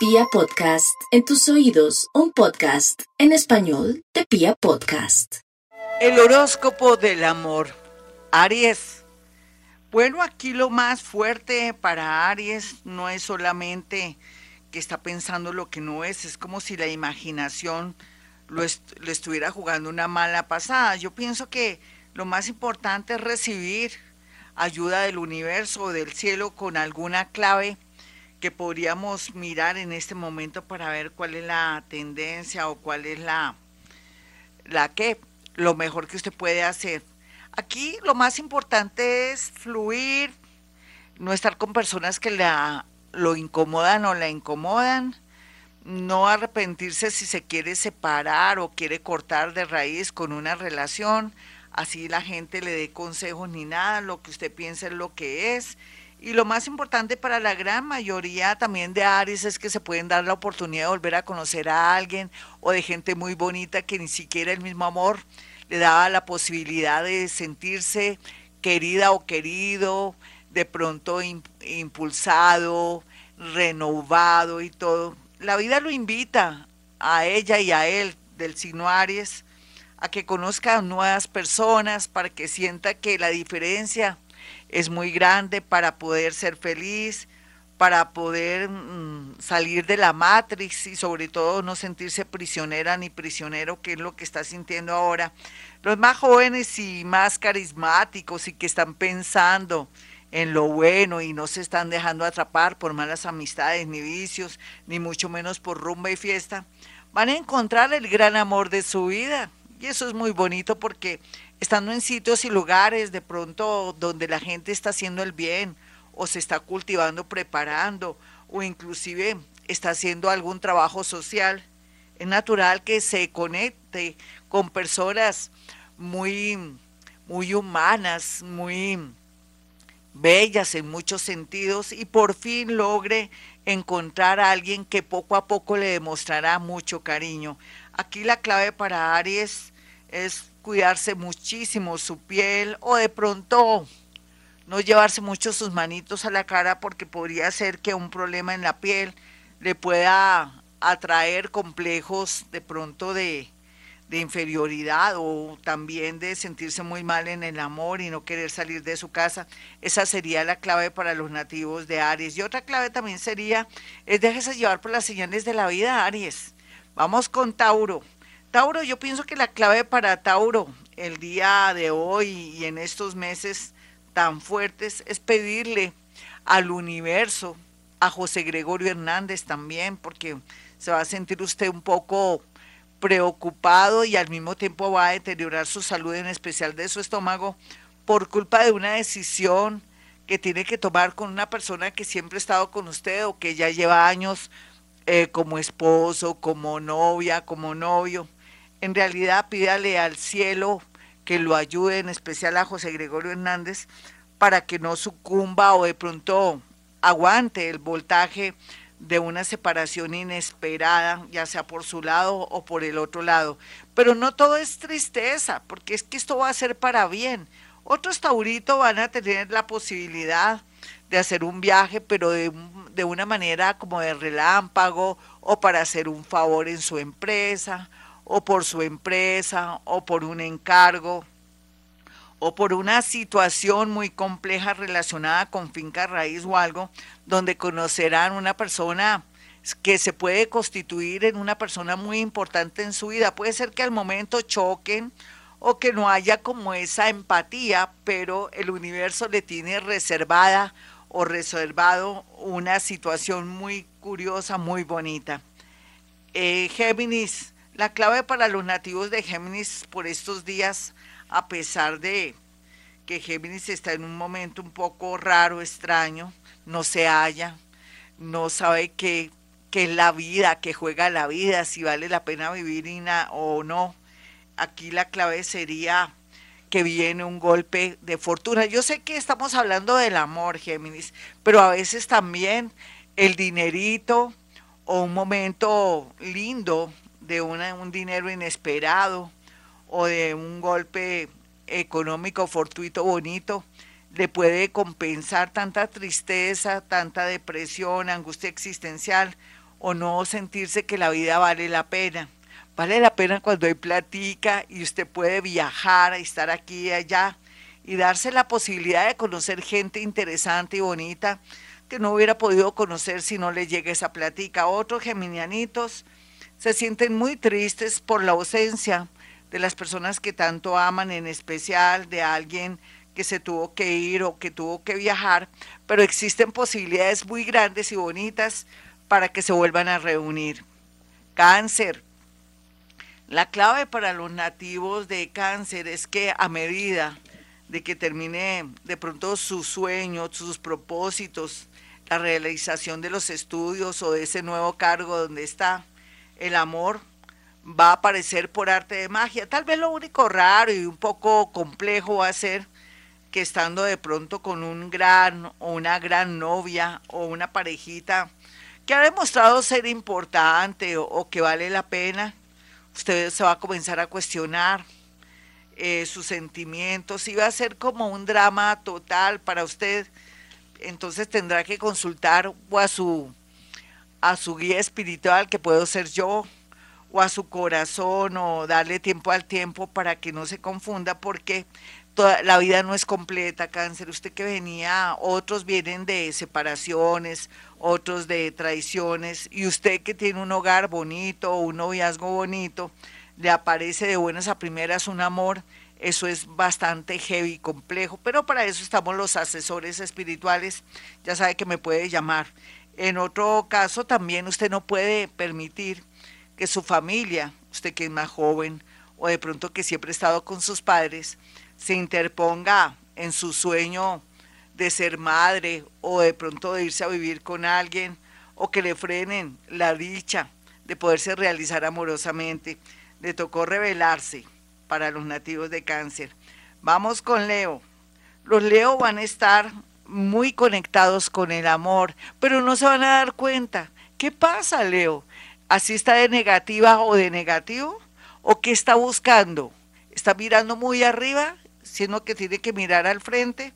Pia Podcast, en tus oídos, un podcast en español de Pia Podcast. El horóscopo del amor. Aries. Bueno, aquí lo más fuerte para Aries no es solamente que está pensando lo que no es, es como si la imaginación lo le estuviera jugando una mala pasada. Yo pienso que lo más importante es recibir ayuda del universo o del cielo con alguna clave que podríamos mirar en este momento para ver cuál es la tendencia o cuál es la, la que, lo mejor que usted puede hacer. Aquí lo más importante es fluir, no estar con personas que la, lo incomodan o la incomodan, no arrepentirse si se quiere separar o quiere cortar de raíz con una relación, así la gente le dé consejos ni nada, lo que usted piensa es lo que es. Y lo más importante para la gran mayoría también de Aries es que se pueden dar la oportunidad de volver a conocer a alguien o de gente muy bonita que ni siquiera el mismo amor le daba la posibilidad de sentirse querida o querido, de pronto impulsado, renovado y todo. La vida lo invita a ella y a él del signo Aries a que conozcan nuevas personas, para que sienta que la diferencia es muy grande para poder ser feliz, para poder mm, salir de la matrix y sobre todo no sentirse prisionera ni prisionero, que es lo que está sintiendo ahora. Los más jóvenes y más carismáticos y que están pensando en lo bueno y no se están dejando atrapar por malas amistades ni vicios, ni mucho menos por rumba y fiesta, van a encontrar el gran amor de su vida y eso es muy bonito porque estando en sitios y lugares de pronto donde la gente está haciendo el bien o se está cultivando, preparando o inclusive está haciendo algún trabajo social, es natural que se conecte con personas muy, muy humanas, muy bellas en muchos sentidos y por fin logre encontrar a alguien que poco a poco le demostrará mucho cariño. Aquí la clave para Aries es cuidarse muchísimo su piel o de pronto no llevarse mucho sus manitos a la cara porque podría ser que un problema en la piel le pueda atraer complejos de pronto de, de inferioridad o también de sentirse muy mal en el amor y no querer salir de su casa. Esa sería la clave para los nativos de Aries. Y otra clave también sería, es déjese llevar por las señales de la vida, Aries. Vamos con Tauro. Tauro, yo pienso que la clave para Tauro el día de hoy y en estos meses tan fuertes es pedirle al universo, a José Gregorio Hernández también, porque se va a sentir usted un poco preocupado y al mismo tiempo va a deteriorar su salud, en especial de su estómago, por culpa de una decisión que tiene que tomar con una persona que siempre ha estado con usted o que ya lleva años eh, como esposo, como novia, como novio. En realidad pídale al cielo que lo ayude, en especial a José Gregorio Hernández, para que no sucumba o de pronto aguante el voltaje de una separación inesperada, ya sea por su lado o por el otro lado. Pero no todo es tristeza, porque es que esto va a ser para bien. Otros tauritos van a tener la posibilidad de hacer un viaje, pero de, de una manera como de relámpago o para hacer un favor en su empresa o por su empresa o por un encargo o por una situación muy compleja relacionada con finca raíz o algo, donde conocerán una persona que se puede constituir en una persona muy importante en su vida. Puede ser que al momento choquen o que no haya como esa empatía, pero el universo le tiene reservada o reservado una situación muy curiosa, muy bonita. Eh, Géminis, la clave para los nativos de Géminis por estos días a pesar de que Géminis está en un momento un poco raro, extraño, no se halla, no sabe qué, es la vida, qué juega la vida, si vale la pena vivir o no. Aquí la clave sería que viene un golpe de fortuna. Yo sé que estamos hablando del amor, Géminis, pero a veces también el dinerito o un momento lindo de un dinero inesperado o de un golpe económico fortuito bonito le puede compensar tanta tristeza, tanta depresión, angustia existencial o no sentirse que la vida vale la pena. Vale la pena cuando hay platica y usted puede viajar, estar aquí y allá y darse la posibilidad de conocer gente interesante y bonita que no hubiera podido conocer si no le llega esa platica. Otros geminianitos se sienten muy tristes por la ausencia de las personas que tanto aman, en especial de alguien que se tuvo que ir o que tuvo que viajar, pero existen posibilidades muy grandes y bonitas para que se vuelvan a reunir. Cáncer. La clave para los nativos de cáncer es que a medida de que termine de pronto sus sueños, sus propósitos, la realización de los estudios o de ese nuevo cargo donde está, el amor va a aparecer por arte de magia. Tal vez lo único raro y un poco complejo va a ser que estando de pronto con un gran o una gran novia o una parejita que ha demostrado ser importante o, que vale la pena, usted se va a comenzar a cuestionar eh, sus sentimientos y va a ser como un drama total para usted. Entonces tendrá que consultar o a su, a su guía espiritual, que puedo ser yo, o a su corazón, o darle tiempo al tiempo para que no se confunda, porque la vida no es completa, cáncer. Usted que venía, otros vienen de separaciones, otros de traiciones, y usted que tiene un hogar bonito, un noviazgo bonito, le aparece de buenas a primeras un amor, eso es bastante heavy, complejo, pero para eso estamos los asesores espirituales, ya sabe que me puede llamar. En otro caso también usted no puede permitir que su familia, usted que es más joven, o de pronto que siempre ha estado con sus padres, se interponga en su sueño de ser madre o de pronto de irse a vivir con alguien o que le frenen la dicha de poderse realizar amorosamente. Le tocó revelarse para los nativos de cáncer. Vamos con Leo. Los Leo van a estar muy conectados con el amor, pero no se van a dar cuenta. ¿Qué pasa, Leo? ¿Así está de negativa o de negativo? ¿O qué está buscando? ¿Está mirando muy arriba sino que tiene que mirar al frente.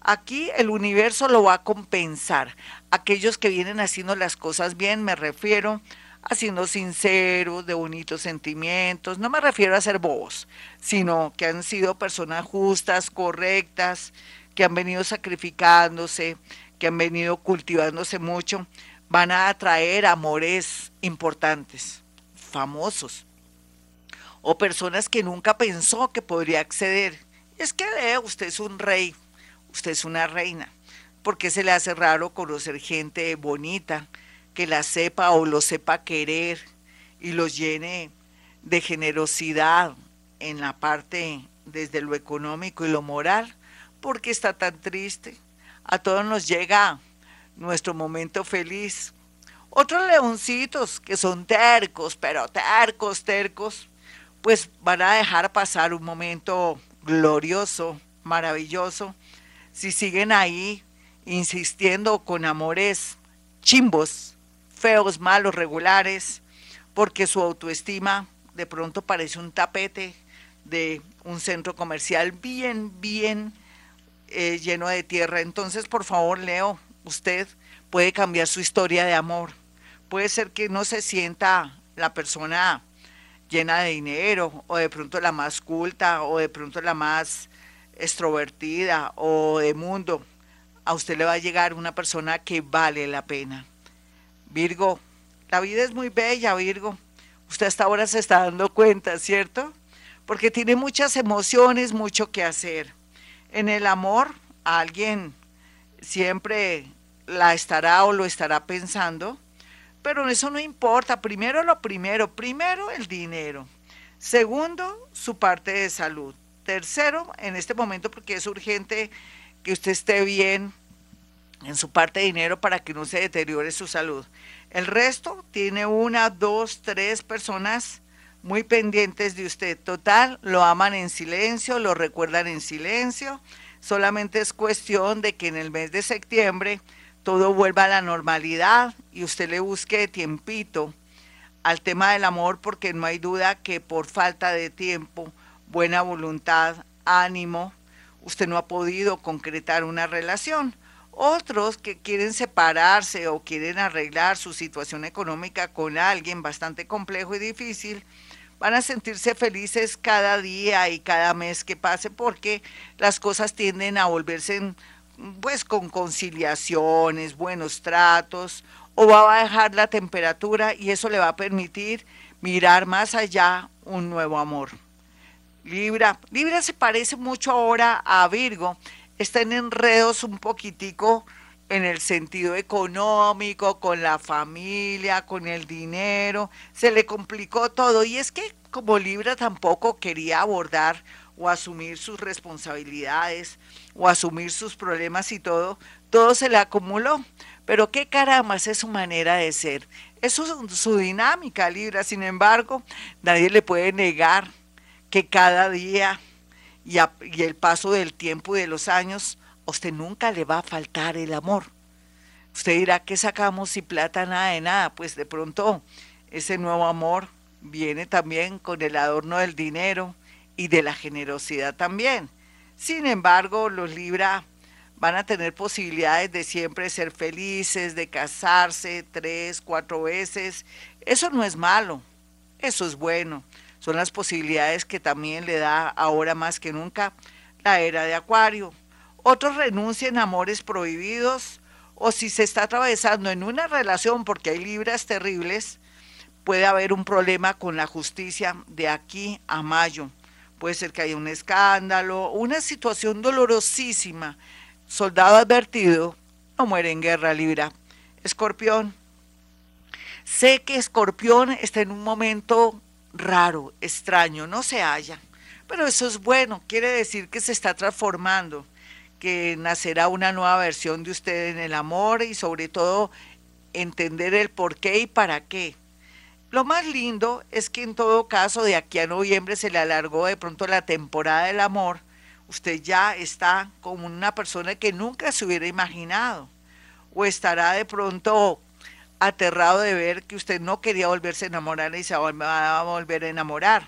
Aquí el universo lo va a compensar. Aquellos que vienen haciendo las cosas bien, me refiero a siendo sinceros, de bonitos sentimientos, no me refiero a ser bobos, sino que han sido personas justas, correctas, que han venido sacrificándose, que han venido cultivándose mucho, van a atraer amores importantes, famosos, o personas que nunca pensó que podría acceder es que usted es un rey, usted es una reina. ¿Por qué se le hace raro conocer gente bonita, que la sepa o lo sepa querer y los llene de generosidad en la parte desde lo económico y lo moral? ¿Por qué está tan triste? A todos nos llega nuestro momento feliz. Otros leoncitos que son tercos, pero tercos, tercos, pues van a dejar pasar un momento glorioso, maravilloso, si siguen ahí insistiendo con amores chimbos, feos, malos, regulares, porque su autoestima de pronto parece un tapete de un centro comercial bien, bien eh, lleno de tierra. Entonces, por favor, Leo, usted puede cambiar su historia de amor. Puede ser que no se sienta la persona llena de dinero, o de pronto la más culta, o de pronto la más extrovertida, o de mundo, a usted le va a llegar una persona que vale la pena. Virgo, la vida es muy bella, Virgo. Usted hasta ahora se está dando cuenta, ¿cierto? Porque tiene muchas emociones, mucho que hacer. En el amor, alguien siempre la estará o lo estará pensando, pero eso no importa. Primero lo primero. Primero el dinero. Segundo, su parte de salud. Tercero, en este momento, porque es urgente que usted esté bien en su parte de dinero para que no se deteriore su salud. El resto tiene una, dos, tres personas muy pendientes de usted. Total, lo aman en silencio, lo recuerdan en silencio. Solamente es cuestión de que en el mes de septiembre todo vuelva a la normalidad y usted le busque tiempito al tema del amor porque no hay duda que por falta de tiempo, buena voluntad, ánimo, usted no ha podido concretar una relación Otros que quieren separarse o quieren arreglar su situación económica con alguien bastante complejo y difícil, van a sentirse felices cada día y cada mes que pase porque las cosas tienden a volverse pues con conciliaciones, buenos tratos, o va a bajar la temperatura y eso le va a permitir mirar más allá un nuevo amor. Libra, Libra se parece mucho ahora a Virgo, está en enredos un poquitico en el sentido económico, con la familia, con el dinero, se le complicó todo. Y es que como Libra tampoco quería abordar o asumir sus responsabilidades o asumir sus problemas y todo, todo se le acumuló. Pero qué caramba es su manera de ser. Eso es su dinámica, Libra. Sin embargo, nadie le puede negar que cada día y, el paso del tiempo y de los años usted nunca le va a faltar el amor. Usted dirá, ¿qué sacamos si plata nada de nada? Pues de pronto ese nuevo amor viene también con el adorno del dinero y de la generosidad también. Sin embargo, los Libra van a tener posibilidades de siempre ser felices, de casarse tres, cuatro veces. Eso no es malo, eso es bueno. Son las posibilidades que también le da ahora más que nunca la era de Acuario. Otros renuncian a amores prohibidos o si se está atravesando en una relación porque hay libras terribles, puede haber un problema con la justicia de aquí a mayo. Puede ser que haya un escándalo, una situación dolorosísima. Soldado advertido no muere en guerra, Libra. Escorpión. Sé que Escorpión está en un momento raro, extraño, no se halla. Pero eso es bueno, quiere decir que se está transformando que nacerá una nueva versión de usted en el amor y sobre todo entender el por qué y para qué. Lo más lindo es que en todo caso de aquí a noviembre se le alargó de pronto la temporada del amor. Usted ya está como una persona que nunca se hubiera imaginado. O estará de pronto aterrado de ver que usted no quería volverse a enamorar y se va a volver a enamorar.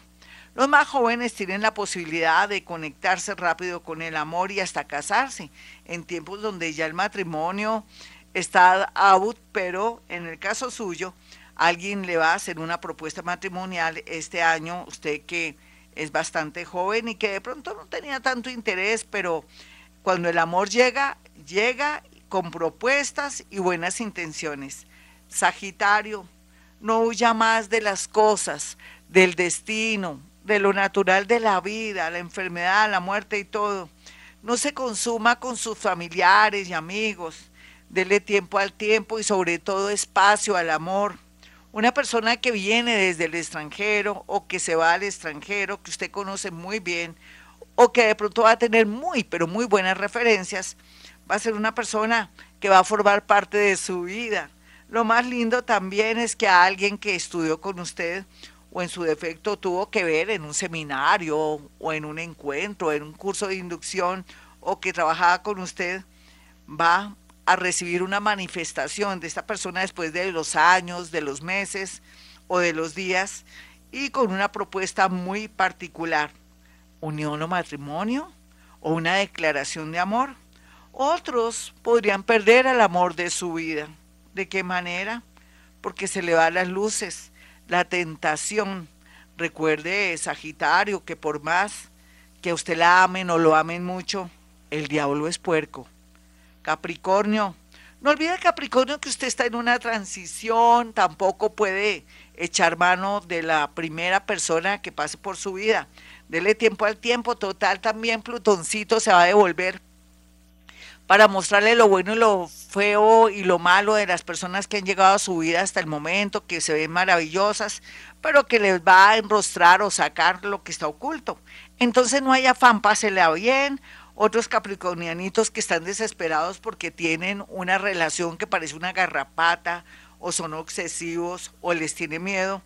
Los más jóvenes tienen la posibilidad de conectarse rápido con el amor y hasta casarse, en tiempos donde ya el matrimonio está out, pero en el caso suyo, alguien le va a hacer una propuesta matrimonial este año, usted que es bastante joven y que de pronto no tenía tanto interés, pero cuando el amor llega, llega con propuestas y buenas intenciones. Sagitario, no huya más de las cosas, del destino, de lo natural de la vida, la enfermedad, la muerte y todo. No se consuma con sus familiares y amigos. Dele tiempo al tiempo y sobre todo espacio al amor. Una persona que viene desde el extranjero o que se va al extranjero, que usted conoce muy bien, o que de pronto va a tener muy, pero muy buenas referencias, va a ser una persona que va a formar parte de su vida. Lo más lindo también es que a alguien que estudió con usted o en su defecto tuvo que ver en un seminario o en un encuentro, en un curso de inducción o que trabajaba con usted, va a recibir una manifestación de esta persona después de los años, de los meses o de los días y con una propuesta muy particular, unión o matrimonio o una declaración de amor. Otros podrían perder el amor de su vida. ¿De qué manera? Porque se le van las luces la tentación. Recuerde, Sagitario, que por más que usted la amen o lo amen mucho, el diablo es puerco. Capricornio, no olvide Capricornio que usted está en una transición, tampoco puede echar mano de la primera persona que pase por su vida. Dele tiempo al tiempo, total también Plutoncito se va a devolver para mostrarle lo bueno y lo feo y lo malo de las personas que han llegado a su vida hasta el momento, que se ven maravillosas, pero que les va a enrostrar o sacar lo que está oculto. Entonces no hay afán, pásela bien. Otros capricornianitos que están desesperados porque tienen una relación que parece una garrapata o son obsesivos o les tiene miedo,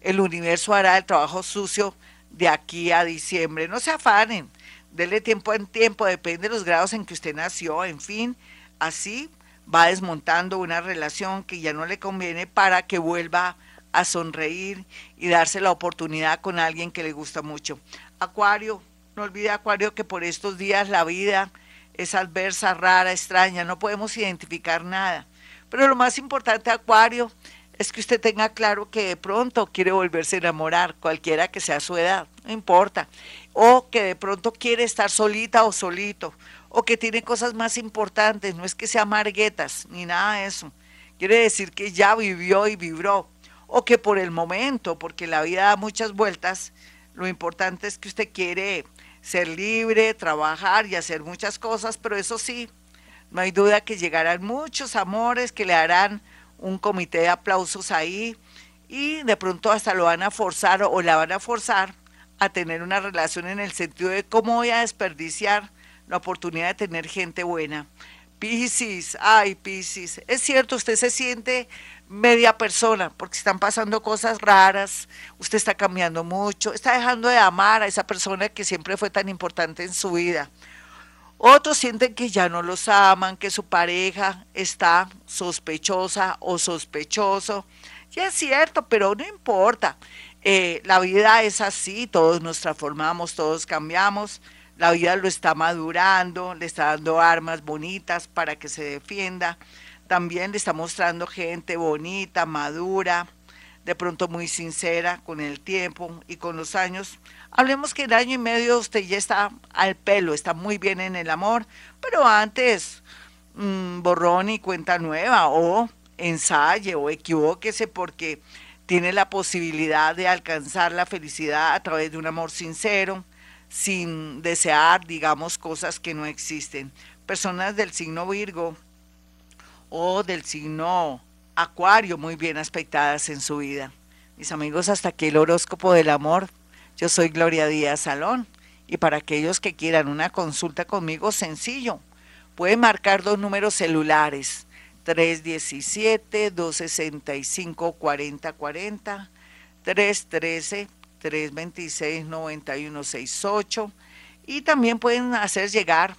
el universo hará el trabajo sucio de aquí a diciembre. No se afanen dele tiempo en tiempo, depende de los grados en que usted nació, en fin, así va desmontando una relación que ya no le conviene para que vuelva a sonreír y darse la oportunidad con alguien que le gusta mucho. Acuario, no olvide Acuario que por estos días la vida es adversa, rara, extraña, no podemos identificar nada. Pero lo más importante, Acuario, es que usted tenga claro que de pronto quiere volverse a enamorar, cualquiera que sea su edad, no importa. O que de pronto quiere estar solita o solito, o que tiene cosas más importantes, no es que sea marguetas, ni nada de eso. Quiere decir que ya vivió y vibró, o que por el momento, porque la vida da muchas vueltas, lo importante es que usted quiere ser libre, trabajar y hacer muchas cosas, pero eso sí, no hay duda que llegarán muchos amores que le harán un comité de aplausos ahí y de pronto hasta lo van a forzar o la van a forzar a tener una relación en el sentido de cómo voy a desperdiciar la oportunidad de tener gente buena. Piscis, ay Piscis, es cierto, usted se siente media persona porque están pasando cosas raras, usted está cambiando mucho, está dejando de amar a esa persona que siempre fue tan importante en su vida. Otros sienten que ya no los aman, que su pareja está sospechosa o sospechoso. Y es cierto, pero no importa. Eh, la vida es así, todos nos transformamos, todos cambiamos. La vida lo está madurando, le está dando armas bonitas para que se defienda. También le está mostrando gente bonita, madura, de pronto muy sincera con el tiempo y con los años. Hablemos que en año y medio usted ya está al pelo, está muy bien en el amor, pero antes mm, borrón y cuenta nueva o ensaye o equivóquese porque tiene la posibilidad de alcanzar la felicidad a través de un amor sincero, sin desear, digamos, cosas que no existen. Personas del signo Virgo o del signo Acuario muy bien aspectadas en su vida. Mis amigos, hasta aquí el horóscopo del amor. Yo soy Gloria Díaz Salón y para aquellos que quieran una consulta conmigo, sencillo, pueden marcar dos números celulares, 317-265-4040, 313-326-9168 y también pueden hacer llegar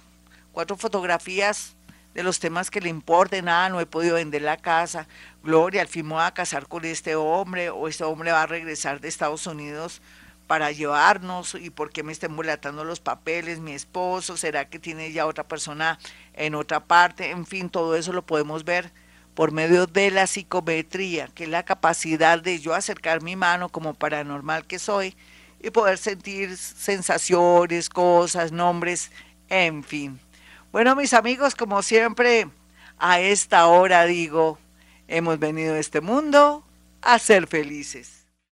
cuatro fotografías de los temas que le importen, ah, no he podido vender la casa, Gloria, al fin me voy a casar con este hombre o este hombre va a regresar de Estados Unidos para llevarnos y por qué me está embolatando los papeles, mi esposo, será que tiene ya otra persona en otra parte, en fin, todo eso lo podemos ver por medio de la psicometría, que es la capacidad de yo acercar mi mano como paranormal que soy y poder sentir sensaciones, cosas, nombres, en fin. Bueno, mis amigos, como siempre, a esta hora digo, hemos venido a este mundo a ser felices.